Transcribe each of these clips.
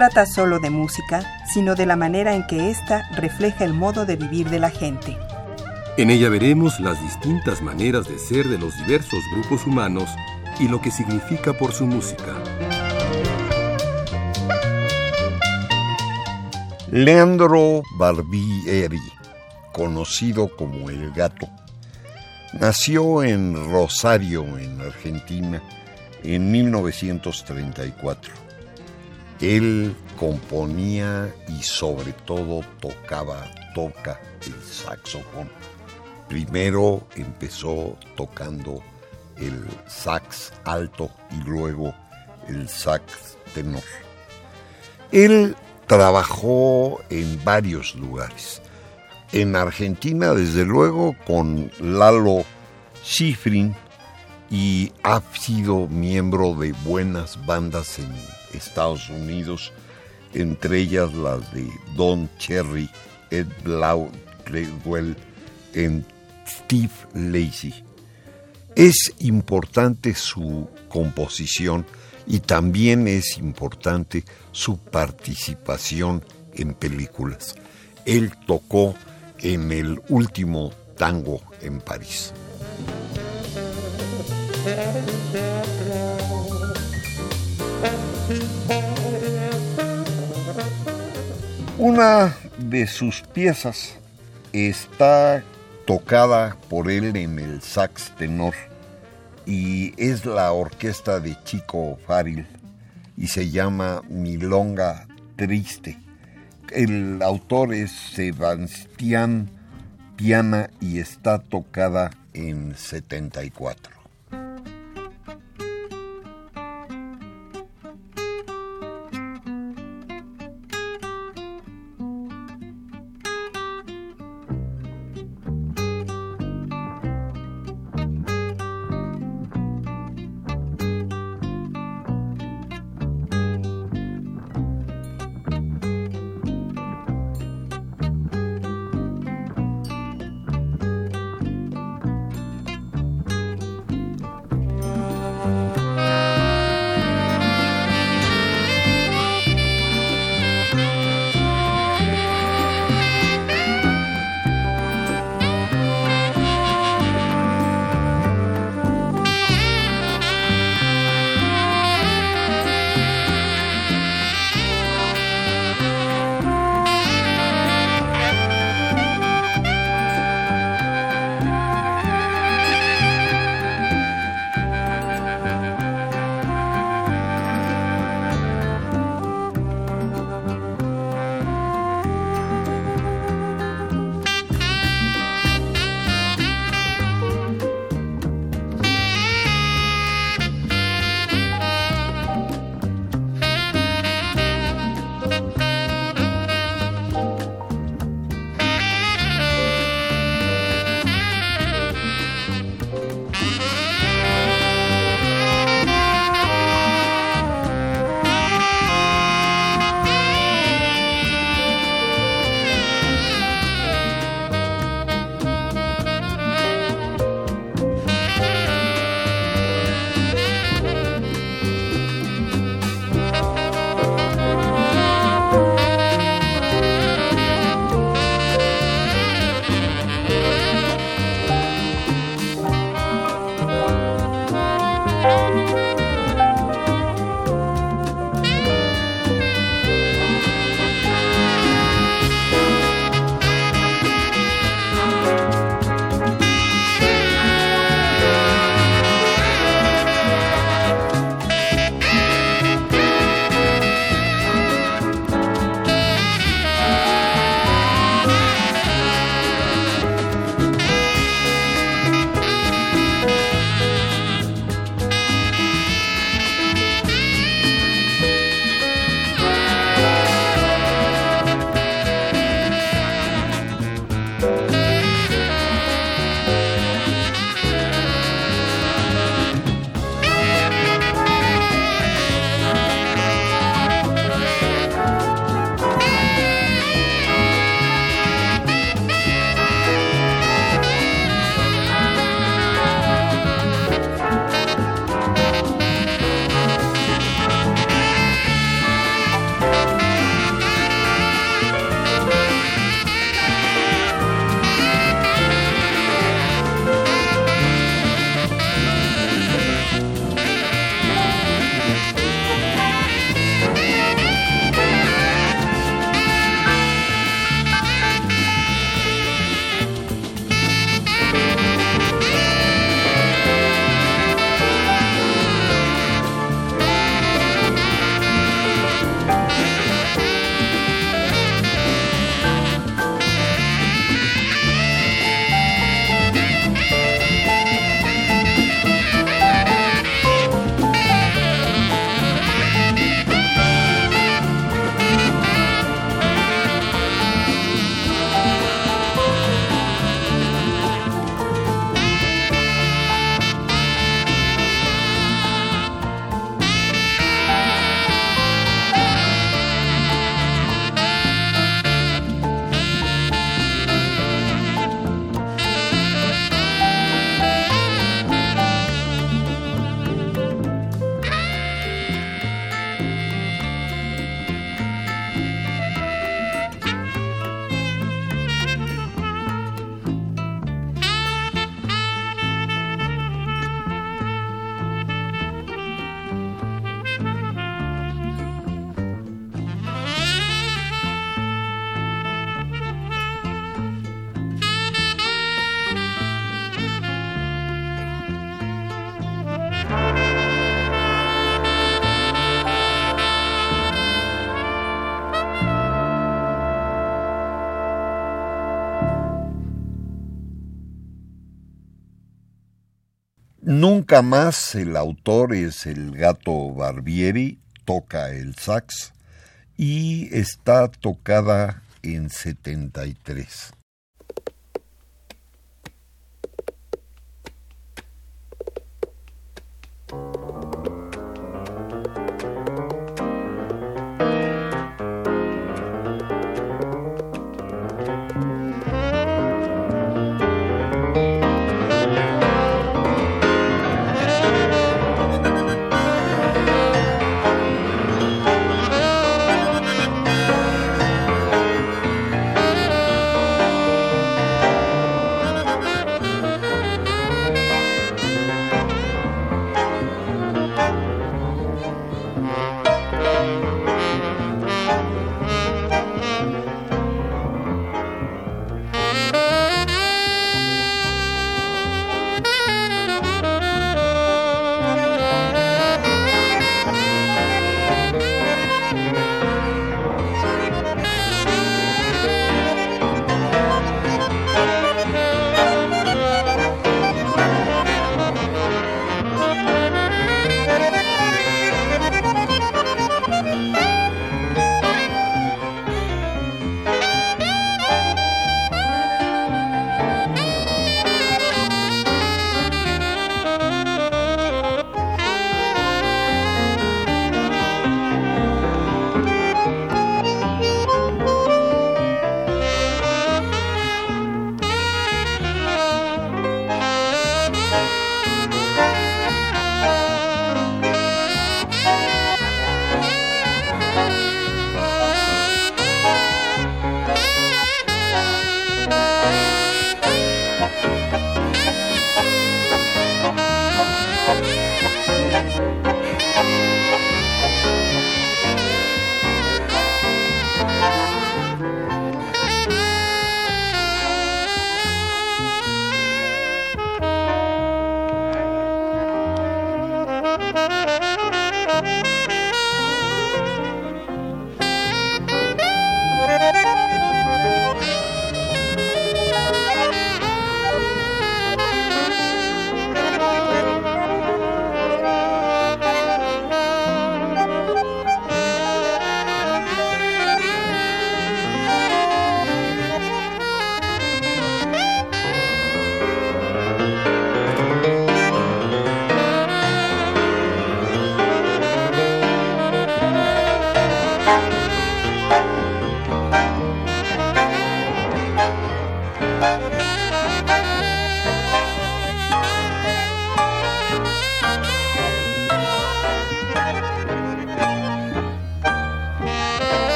Trata solo de música, sino de la manera en que ésta refleja el modo de vivir de la gente. En ella veremos las distintas maneras de ser de los diversos grupos humanos y lo que significa por su música. Leandro Barbieri, conocido como El Gato, nació en Rosario, en Argentina, en 1934. Él componía y sobre todo tocaba, toca el saxofón. Primero empezó tocando el sax alto y luego el sax tenor. Él trabajó en varios lugares. En Argentina, desde luego, con Lalo Schifrin y ha sido miembro de buenas bandas en Estados Unidos, entre ellas las de Don Cherry, Ed Blau, Gladwell, en Steve Lacy. Es importante su composición y también es importante su participación en películas. Él tocó en el último tango en París. Una de sus piezas está tocada por él en el sax tenor y es la orquesta de Chico Faril y se llama Milonga Triste. El autor es Sebastián Piana y está tocada en 74. Nunca más el autor es el gato Barbieri, toca el sax y está tocada en 73.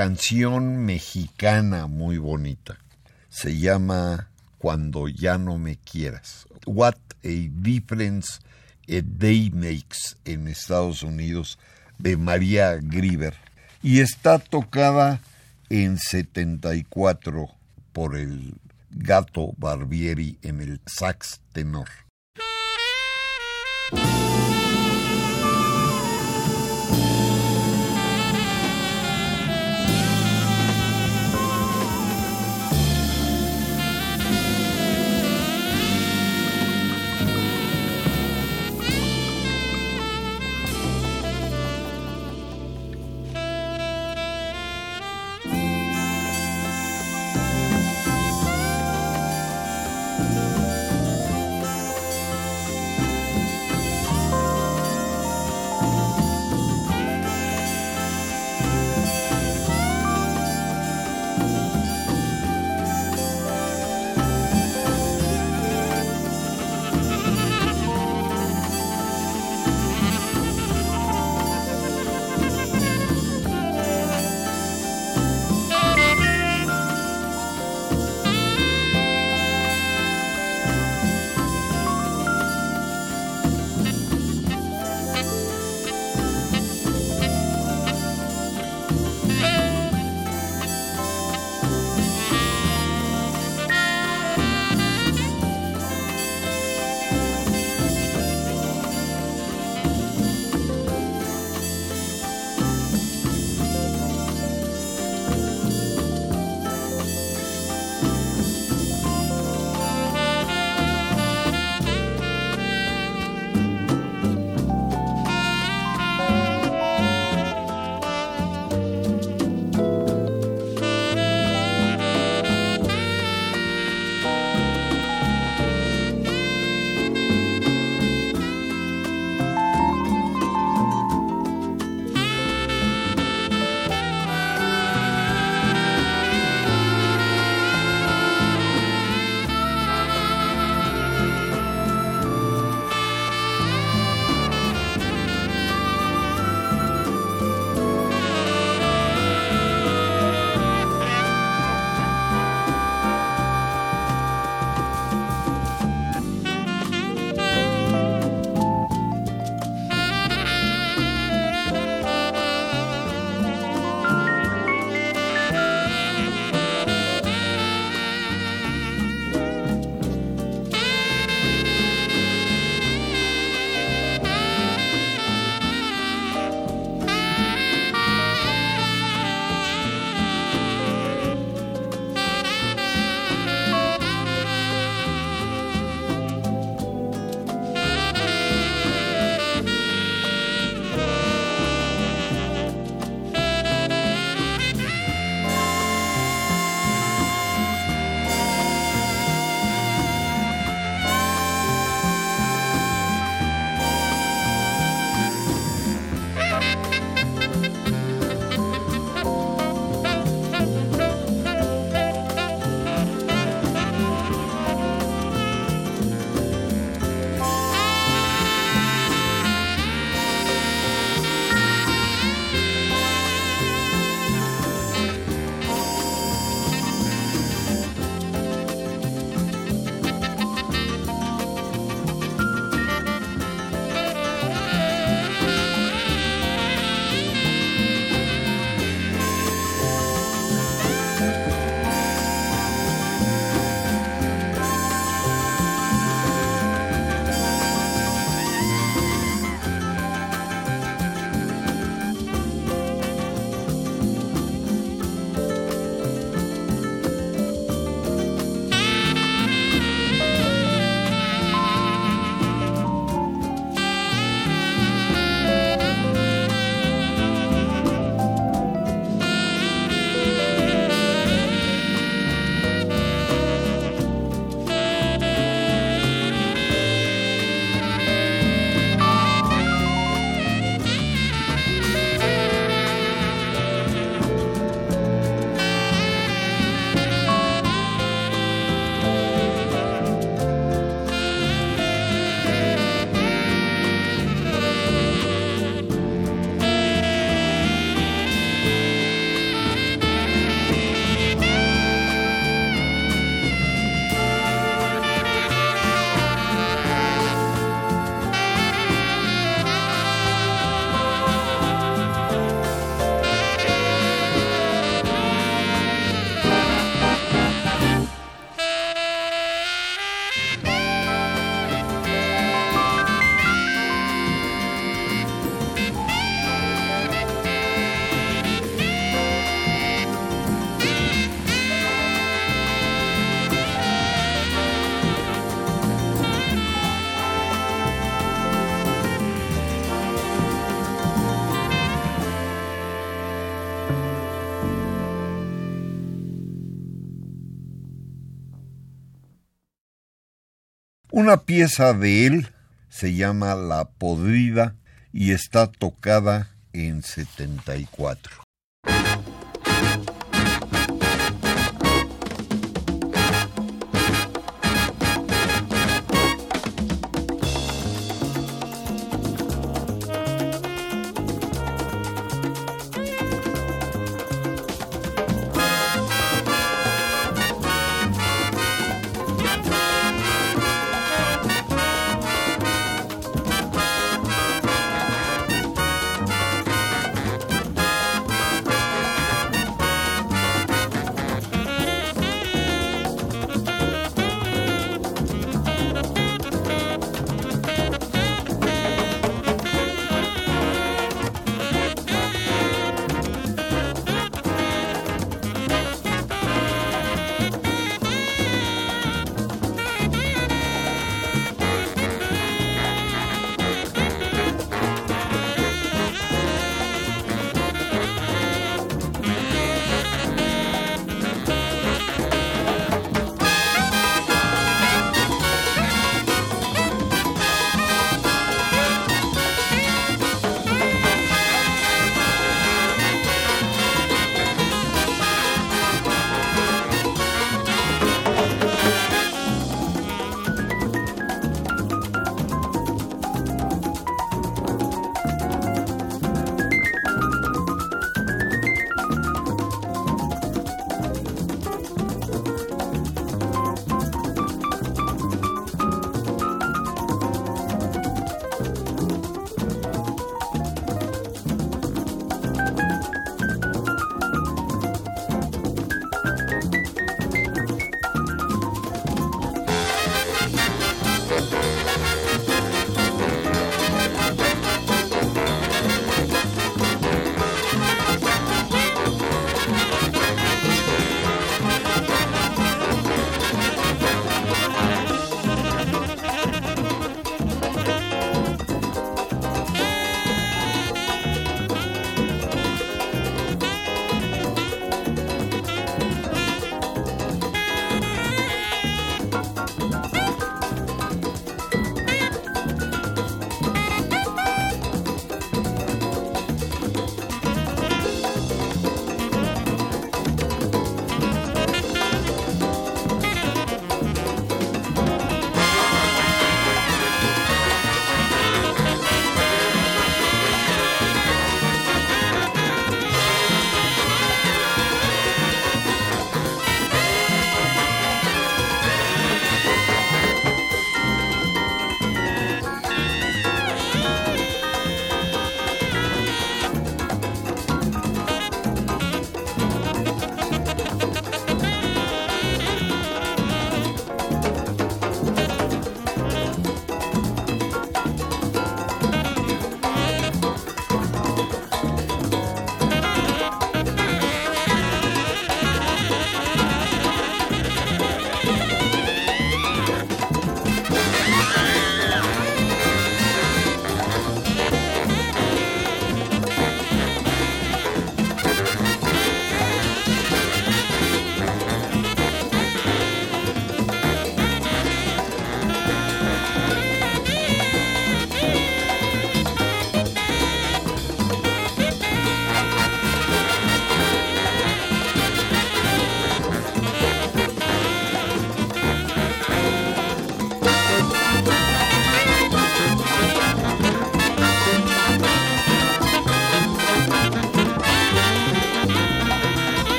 Canción mexicana muy bonita. Se llama Cuando ya no me quieras. What a difference a day makes en Estados Unidos de María Grieber. Y está tocada en 74 por el gato Barbieri en el sax tenor. Una pieza de él se llama La Podrida y está tocada en 74.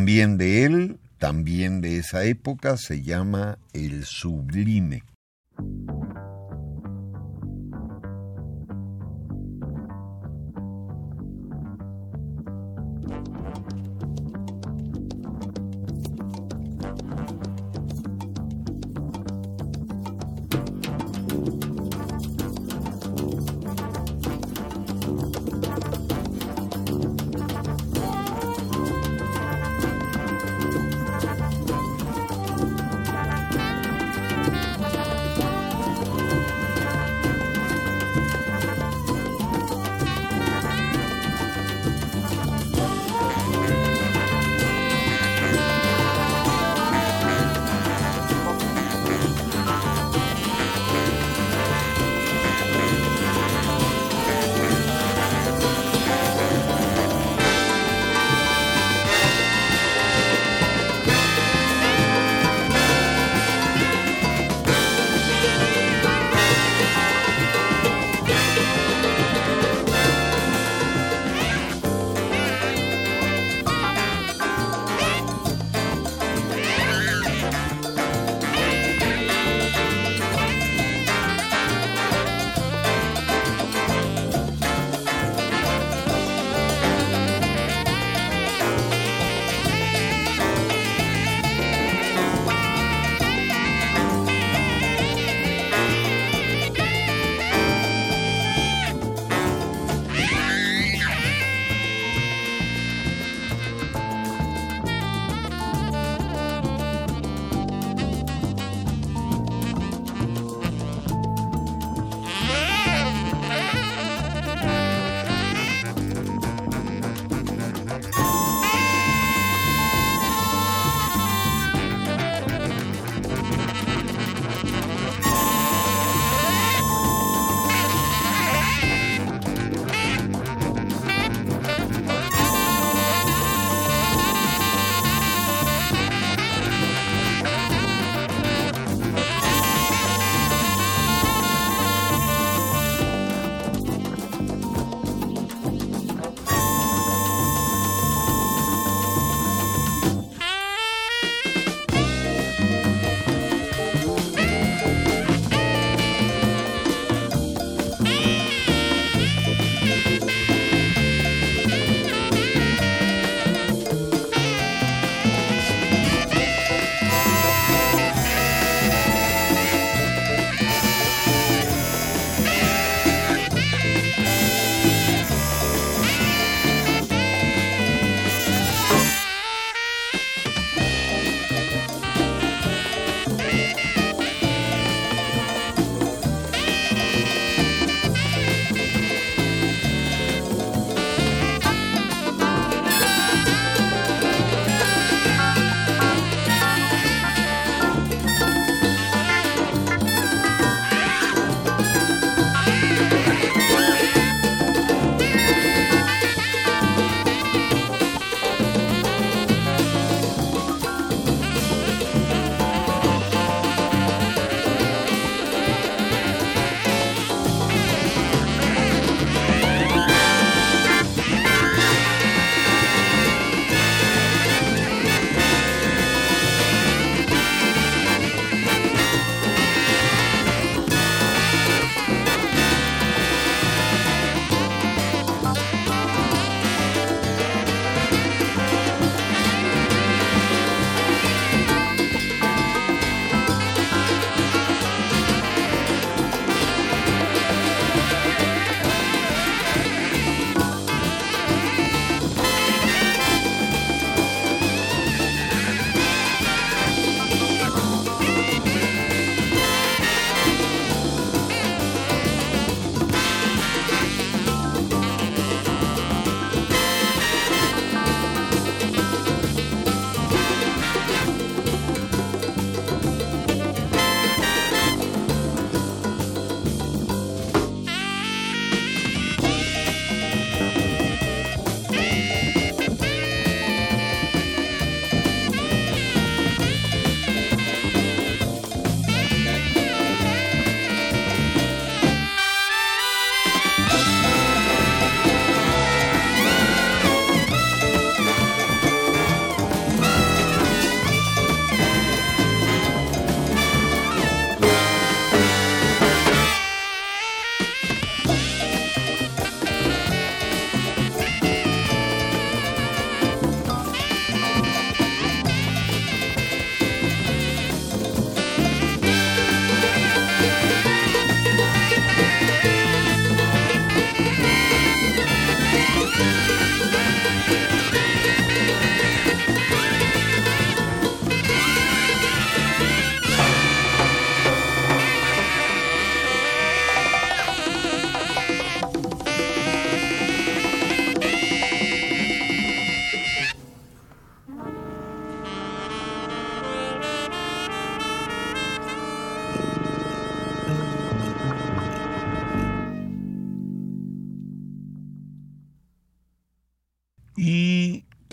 También de él, también de esa época, se llama El Sublime.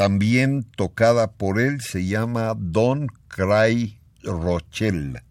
También tocada por él, se llama Don Cry Rochelle.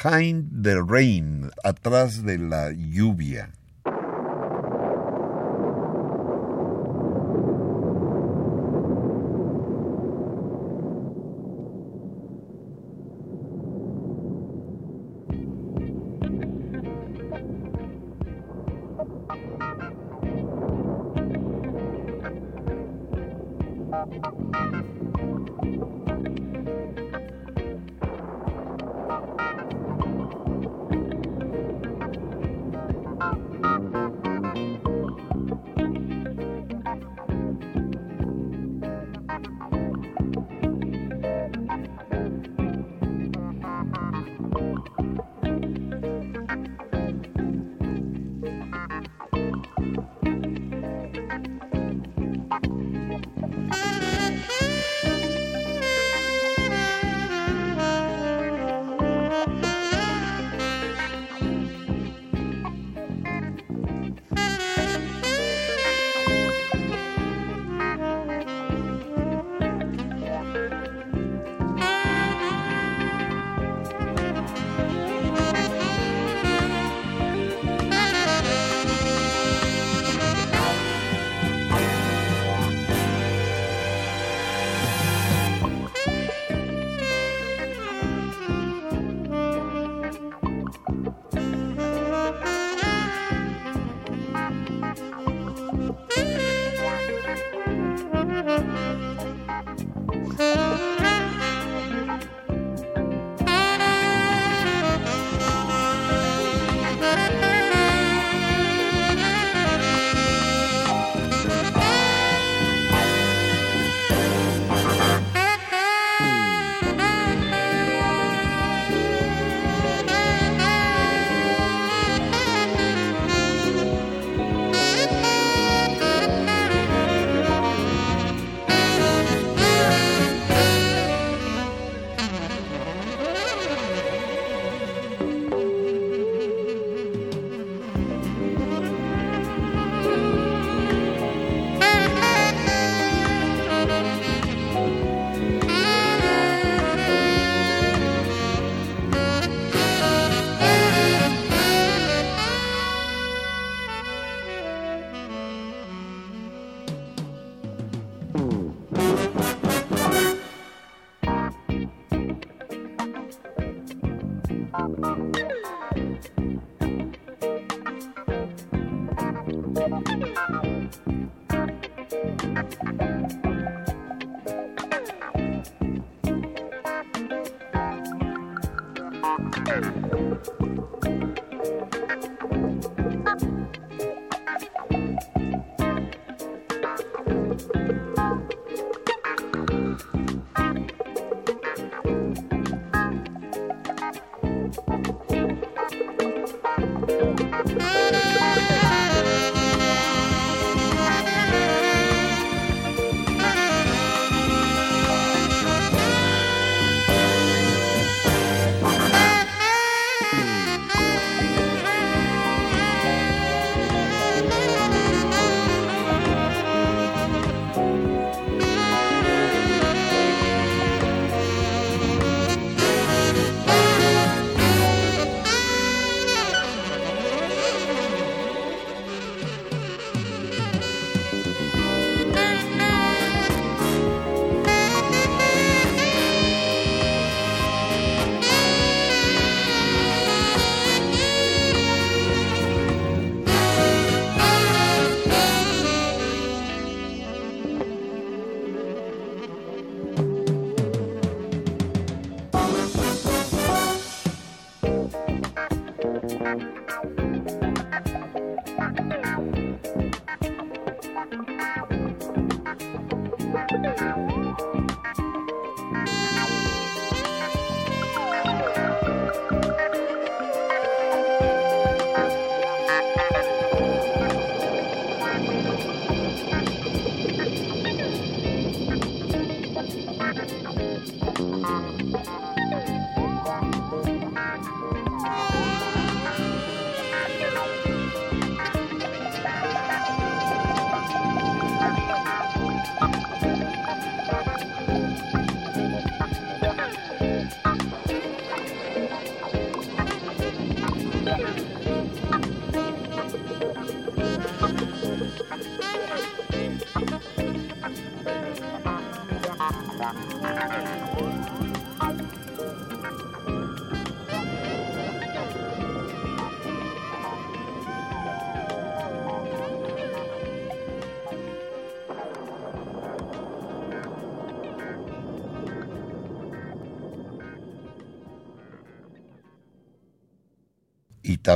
Behind the Rain, atrás de la lluvia.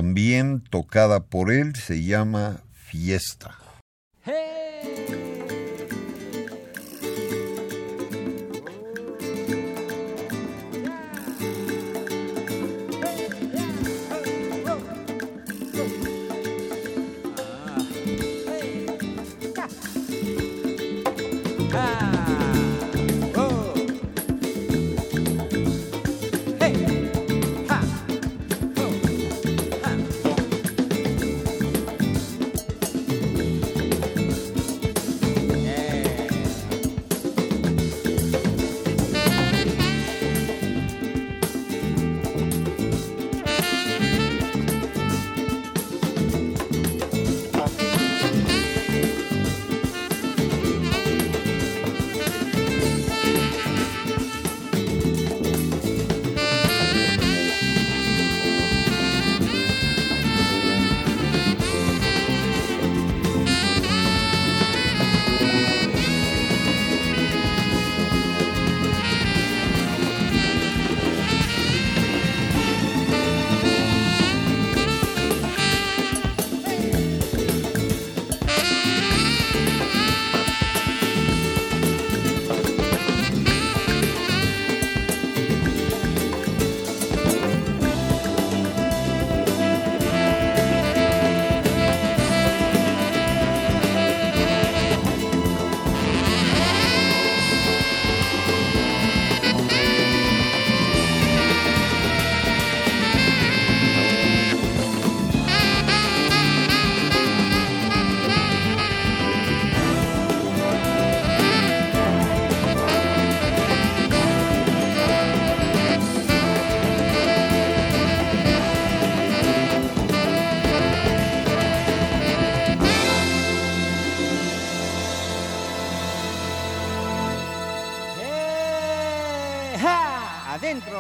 También tocada por él se llama Fiesta.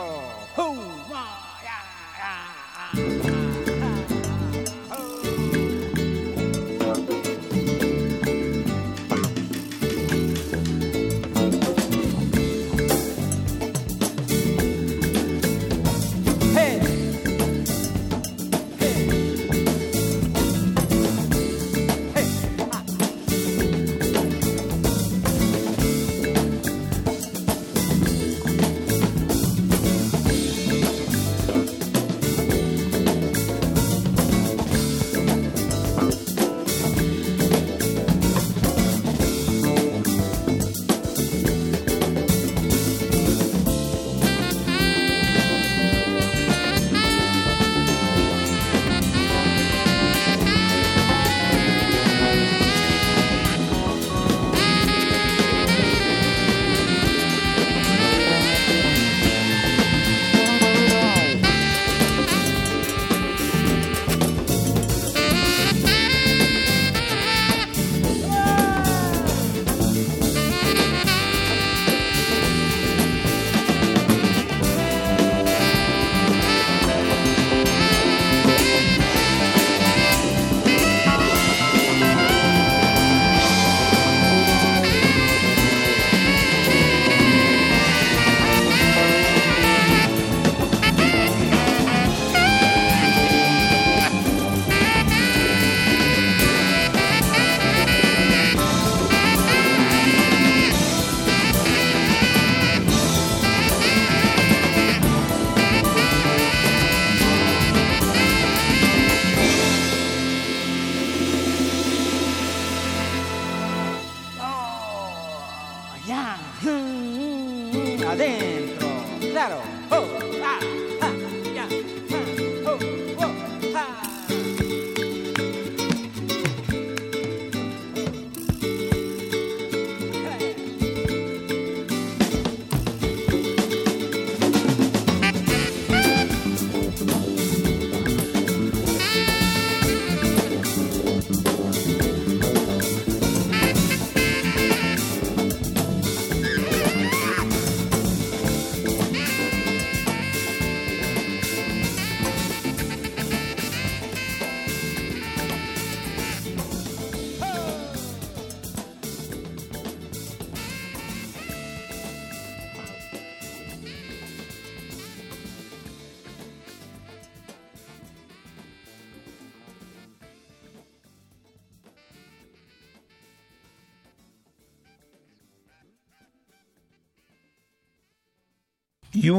Ho!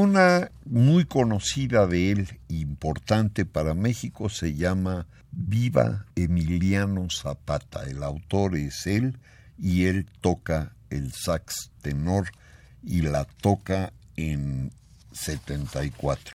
Una muy conocida de él, importante para México, se llama Viva Emiliano Zapata. El autor es él y él toca el sax tenor y la toca en 74.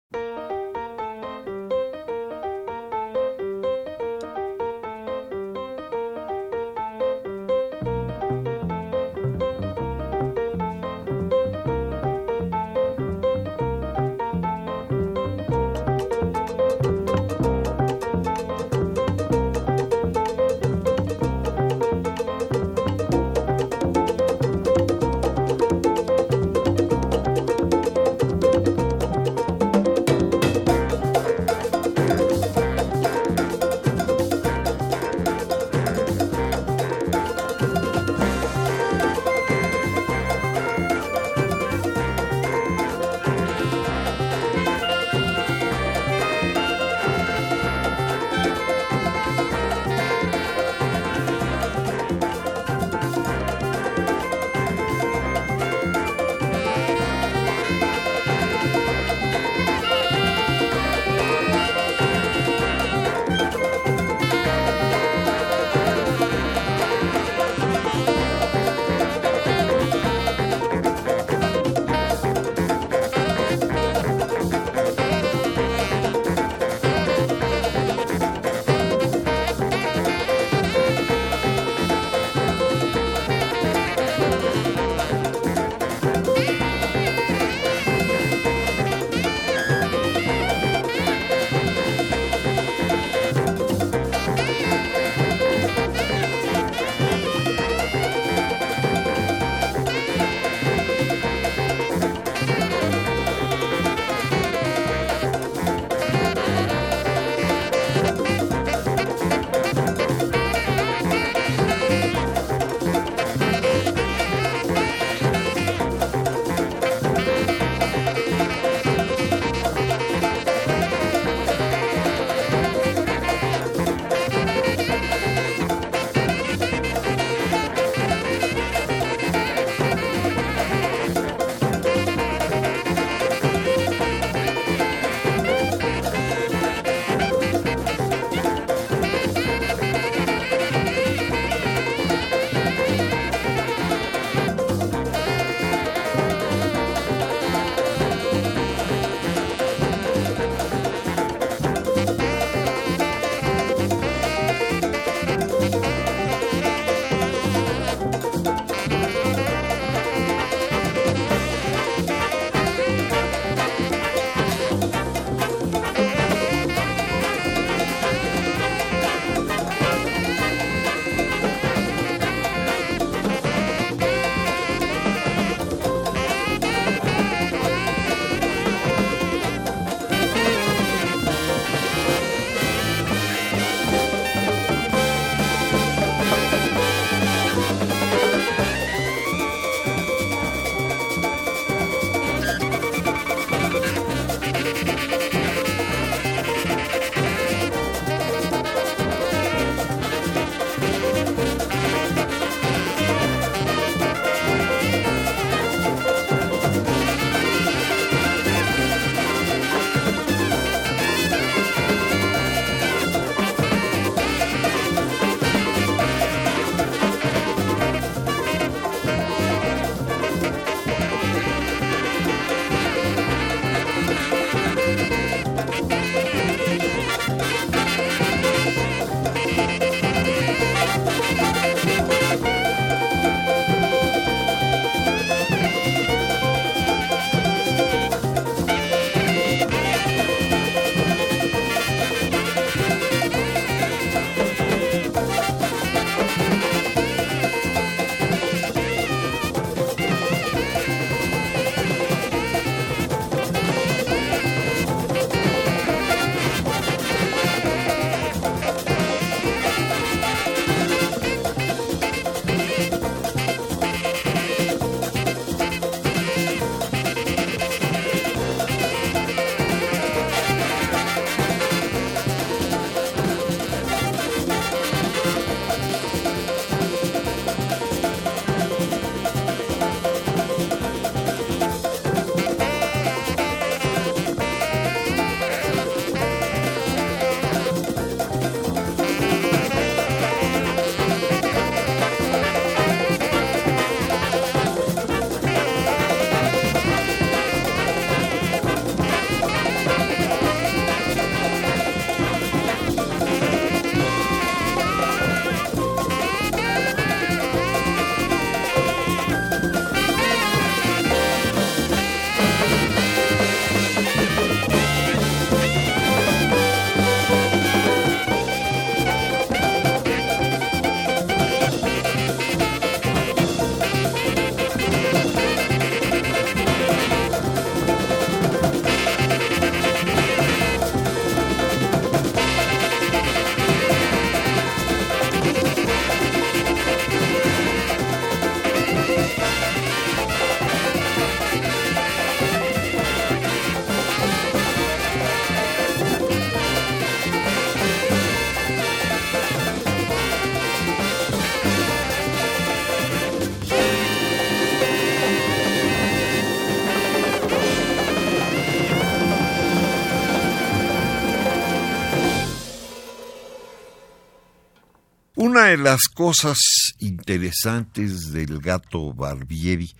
Una de las cosas interesantes del gato Barbieri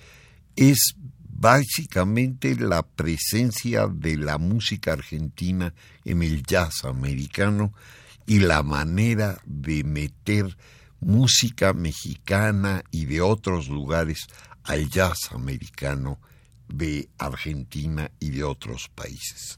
es básicamente la presencia de la música argentina en el jazz americano y la manera de meter música mexicana y de otros lugares al jazz americano de Argentina y de otros países.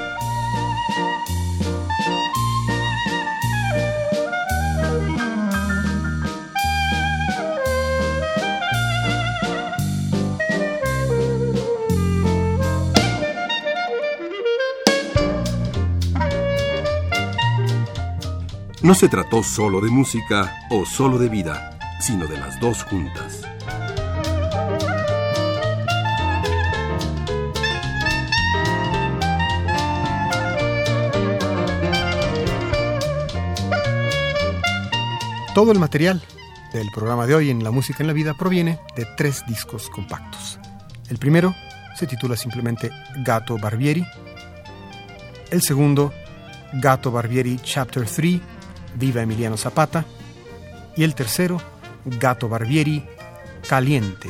No se trató solo de música o solo de vida, sino de las dos juntas. Todo el material del programa de hoy en La Música en la Vida proviene de tres discos compactos. El primero se titula simplemente Gato Barbieri. El segundo, Gato Barbieri Chapter 3, Viva Emiliano Zapata. Y el tercero, Gato Barbieri, Caliente.